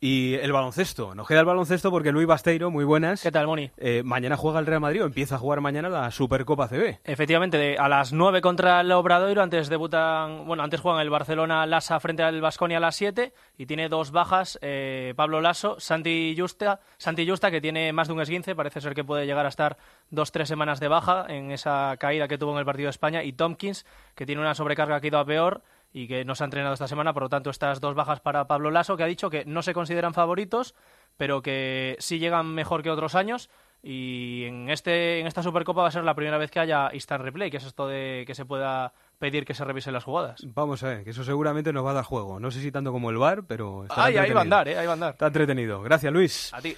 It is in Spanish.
Y el baloncesto, nos queda el baloncesto porque Luis Basteiro, muy buenas. ¿Qué tal, Moni? Eh, mañana juega el Real Madrid o empieza a jugar mañana la Supercopa CB. Efectivamente, a las 9 contra el Obradoiro, antes debutan, bueno, antes juegan el Barcelona Lasa frente al Vasconia a las 7 y tiene dos bajas, eh, Pablo Lasso, Santi Justa, Santi Justa que tiene más de un esguince, parece ser que puede llegar a estar dos, tres semanas de baja en esa caída que tuvo en el partido de España y Tompkins que tiene una sobrecarga que ha ido a peor y que no se ha entrenado esta semana, por lo tanto estas dos bajas para Pablo Lasso, que ha dicho que no se consideran favoritos, pero que sí llegan mejor que otros años y en este en esta Supercopa va a ser la primera vez que haya instant replay, que es esto de que se pueda pedir que se revisen las jugadas. Vamos a ver, que eso seguramente nos va a dar juego. No sé si tanto como el VAR, pero está ahí va a andar, ¿eh? ahí va a andar. Está entretenido. Gracias, Luis. A ti.